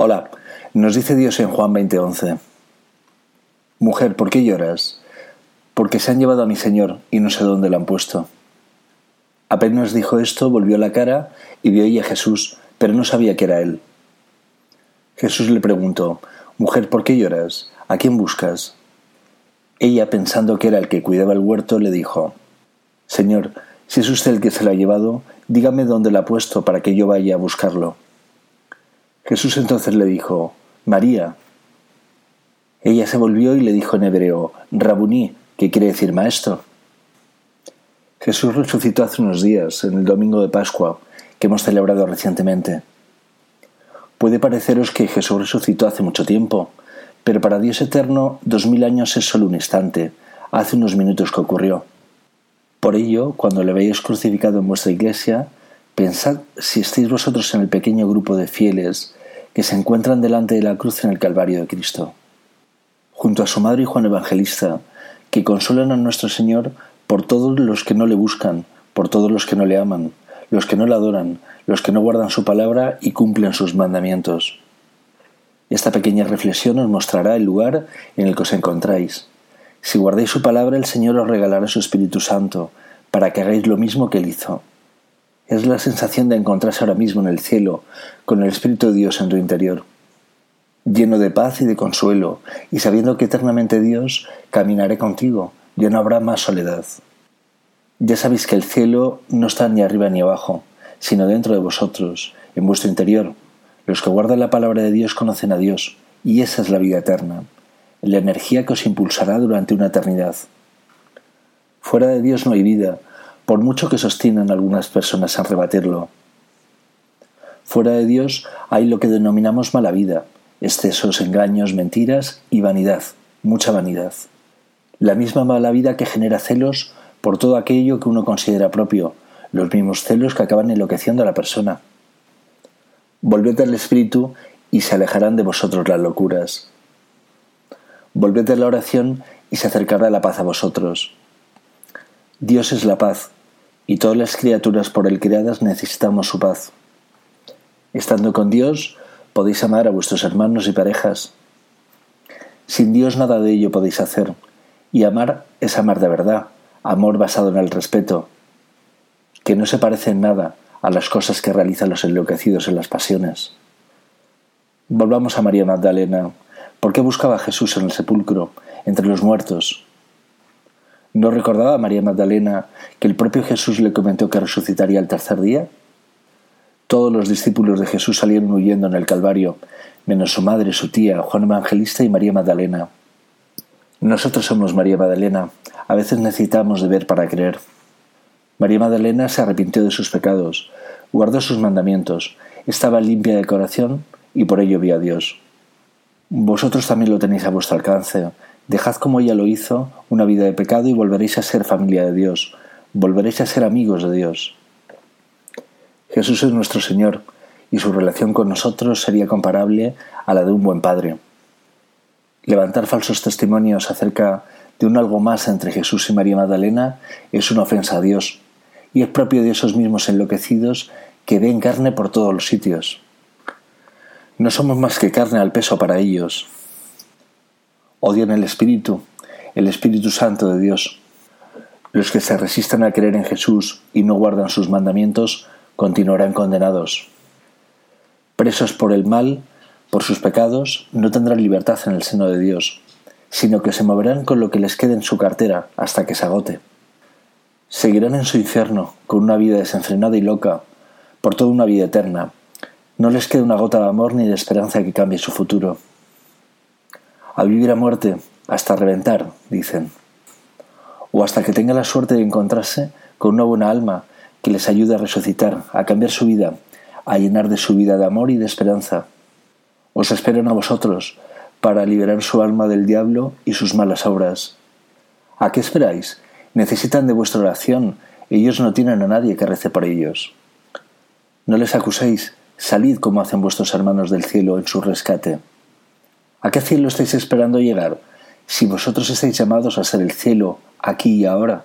Hola, nos dice Dios en Juan 20:11. Mujer, ¿por qué lloras? Porque se han llevado a mi Señor y no sé dónde lo han puesto. Apenas dijo esto, volvió la cara y vio ahí a Jesús, pero no sabía que era él. Jesús le preguntó, Mujer, ¿por qué lloras? ¿A quién buscas? Ella, pensando que era el que cuidaba el huerto, le dijo, Señor, si es usted el que se lo ha llevado, dígame dónde lo ha puesto para que yo vaya a buscarlo. Jesús entonces le dijo, María. Ella se volvió y le dijo en hebreo, Rabuní, que quiere decir maestro. Jesús resucitó hace unos días, en el domingo de Pascua, que hemos celebrado recientemente. Puede pareceros que Jesús resucitó hace mucho tiempo, pero para Dios eterno dos mil años es solo un instante, hace unos minutos que ocurrió. Por ello, cuando le veáis crucificado en vuestra iglesia, pensad si estáis vosotros en el pequeño grupo de fieles que se encuentran delante de la cruz en el Calvario de Cristo. Junto a su madre y Juan Evangelista, que consuelan a nuestro Señor por todos los que no le buscan, por todos los que no le aman, los que no le adoran, los que no guardan su palabra y cumplen sus mandamientos. Esta pequeña reflexión os mostrará el lugar en el que os encontráis. Si guardáis su palabra, el Señor os regalará su Espíritu Santo, para que hagáis lo mismo que Él hizo. Es la sensación de encontrarse ahora mismo en el cielo, con el Espíritu de Dios en tu interior, lleno de paz y de consuelo, y sabiendo que eternamente Dios caminaré contigo, ya no habrá más soledad. Ya sabéis que el cielo no está ni arriba ni abajo, sino dentro de vosotros, en vuestro interior. Los que guardan la palabra de Dios conocen a Dios, y esa es la vida eterna, la energía que os impulsará durante una eternidad. Fuera de Dios no hay vida, por mucho que sostienen algunas personas a rebatirlo. Fuera de Dios hay lo que denominamos mala vida, excesos, engaños, mentiras y vanidad, mucha vanidad. La misma mala vida que genera celos por todo aquello que uno considera propio, los mismos celos que acaban enloqueciendo a la persona. Volved al Espíritu y se alejarán de vosotros las locuras. Volved a la oración y se acercará la paz a vosotros. Dios es la paz, y todas las criaturas por él creadas necesitamos su paz. Estando con Dios, podéis amar a vuestros hermanos y parejas. Sin Dios nada de ello podéis hacer, y amar es amar de verdad, amor basado en el respeto, que no se parece en nada a las cosas que realizan los enloquecidos en las pasiones. Volvamos a María Magdalena. ¿Por qué buscaba a Jesús en el sepulcro, entre los muertos? ¿No recordaba María Magdalena que el propio Jesús le comentó que resucitaría el tercer día? Todos los discípulos de Jesús salieron huyendo en el Calvario, menos su madre, su tía, Juan Evangelista y María Magdalena. Nosotros somos María Magdalena. A veces necesitamos de ver para creer. María Magdalena se arrepintió de sus pecados, guardó sus mandamientos, estaba limpia de corazón y por ello vio a Dios. Vosotros también lo tenéis a vuestro alcance, Dejad como ella lo hizo una vida de pecado y volveréis a ser familia de Dios, volveréis a ser amigos de Dios. Jesús es nuestro Señor y su relación con nosotros sería comparable a la de un buen padre. Levantar falsos testimonios acerca de un algo más entre Jesús y María Magdalena es una ofensa a Dios y es propio de esos mismos enloquecidos que ven carne por todos los sitios. No somos más que carne al peso para ellos, odian el Espíritu, el Espíritu Santo de Dios. Los que se resistan a creer en Jesús y no guardan sus mandamientos continuarán condenados. Presos por el mal, por sus pecados, no tendrán libertad en el seno de Dios, sino que se moverán con lo que les quede en su cartera hasta que se agote. Seguirán en su infierno con una vida desenfrenada y loca, por toda una vida eterna. No les queda una gota de amor ni de esperanza que cambie su futuro a vivir a muerte hasta reventar, dicen, o hasta que tenga la suerte de encontrarse con una buena alma que les ayude a resucitar, a cambiar su vida, a llenar de su vida de amor y de esperanza. Os esperan a vosotros para liberar su alma del diablo y sus malas obras. ¿A qué esperáis? Necesitan de vuestra oración. Ellos no tienen a nadie que rece por ellos. No les acuséis, salid como hacen vuestros hermanos del cielo en su rescate. ¿A qué cielo estáis esperando llegar si vosotros estáis llamados a ser el cielo aquí y ahora?